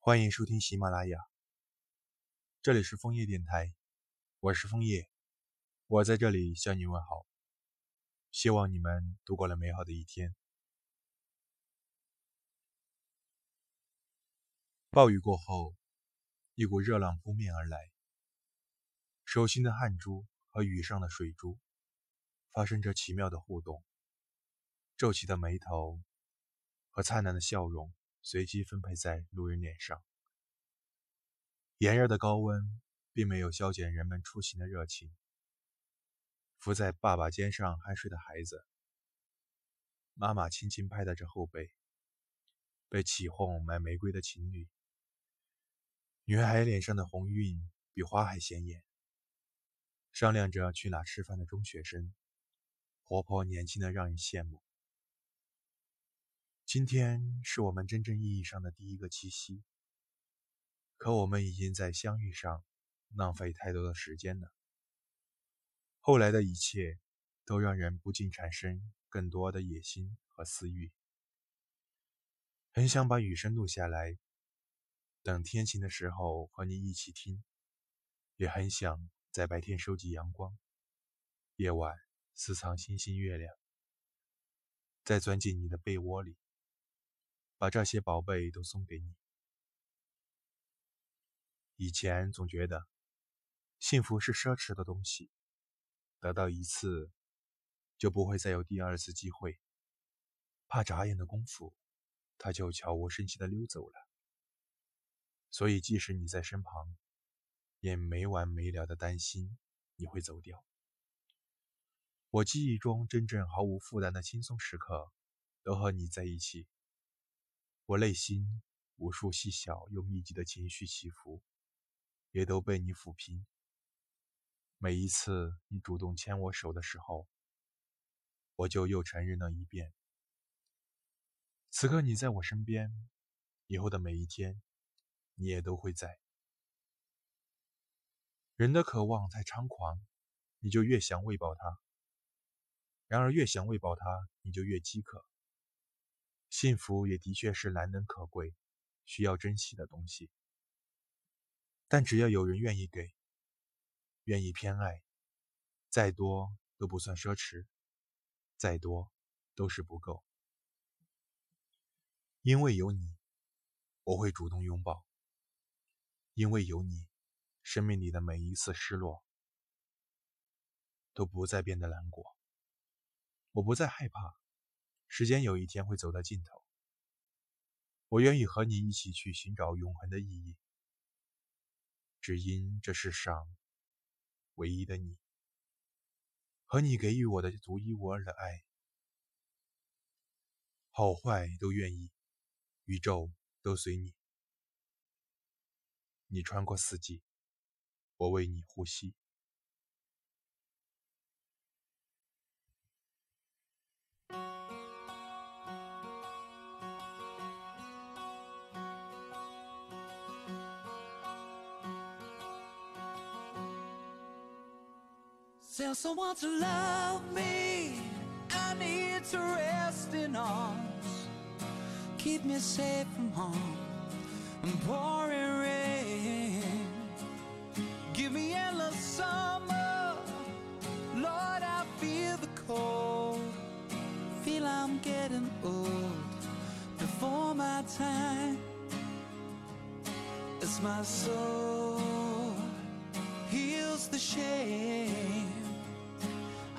欢迎收听喜马拉雅，这里是枫叶电台，我是枫叶，我在这里向你问好，希望你们度过了美好的一天。暴雨过后，一股热浪扑面而来，手心的汗珠和雨上的水珠发生着奇妙的互动，皱起的眉头和灿烂的笑容。随机分配在路人脸上。炎热的高温并没有消减人们出行的热情。伏在爸爸肩上酣睡的孩子，妈妈轻轻拍打着后背。被起哄买玫瑰的情侣，女孩脸上的红晕比花还显眼。商量着去哪吃饭的中学生，活泼年轻的让人羡慕。今天是我们真正意义上的第一个七夕，可我们已经在相遇上浪费太多的时间了。后来的一切都让人不禁产生更多的野心和私欲。很想把雨声录下来，等天晴的时候和你一起听；也很想在白天收集阳光，夜晚私藏星星月亮，再钻进你的被窝里。把这些宝贝都送给你。以前总觉得幸福是奢侈的东西，得到一次就不会再有第二次机会，怕眨眼的功夫，他就悄无声息的溜走了。所以即使你在身旁，也没完没了的担心你会走掉。我记忆中真正毫无负担的轻松时刻，都和你在一起。我内心无数细小又密集的情绪起伏，也都被你抚平。每一次你主动牵我手的时候，我就又承认了一遍。此刻你在我身边，以后的每一天，你也都会在。人的渴望太猖狂，你就越想喂饱它；然而越想喂饱它，你就越饥渴。幸福也的确是难能可贵、需要珍惜的东西，但只要有人愿意给、愿意偏爱，再多都不算奢侈，再多都是不够。因为有你，我会主动拥抱；因为有你，生命里的每一次失落都不再变得难过，我不再害怕。时间有一天会走到尽头，我愿意和你一起去寻找永恒的意义，只因这世上唯一的你，和你给予我的独一无二的爱，好坏都愿意，宇宙都随你，你穿过四季，我为你呼吸。Tell someone to love me. I need to rest in arms. Keep me safe from harm and pouring rain. Give me endless summer. Lord, I feel the cold. Feel I'm getting old before my time. It's my soul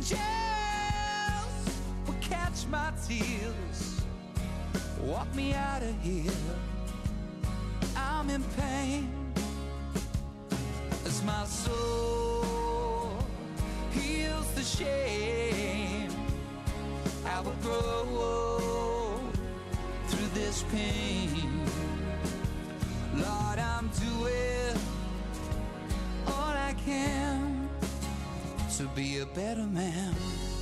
angels will catch my tears. Walk me out of here. I'm in pain. As my soul heals the shame i will grow through this pain. Lord, I'm doing all I can to be a better man.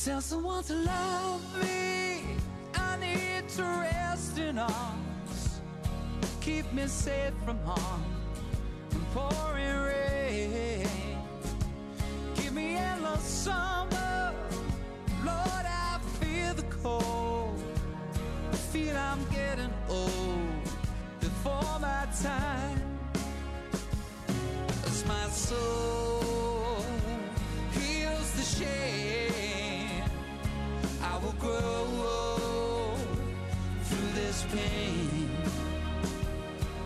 Tell someone to love me. I need to rest in arms. Keep me safe from harm and pouring rain.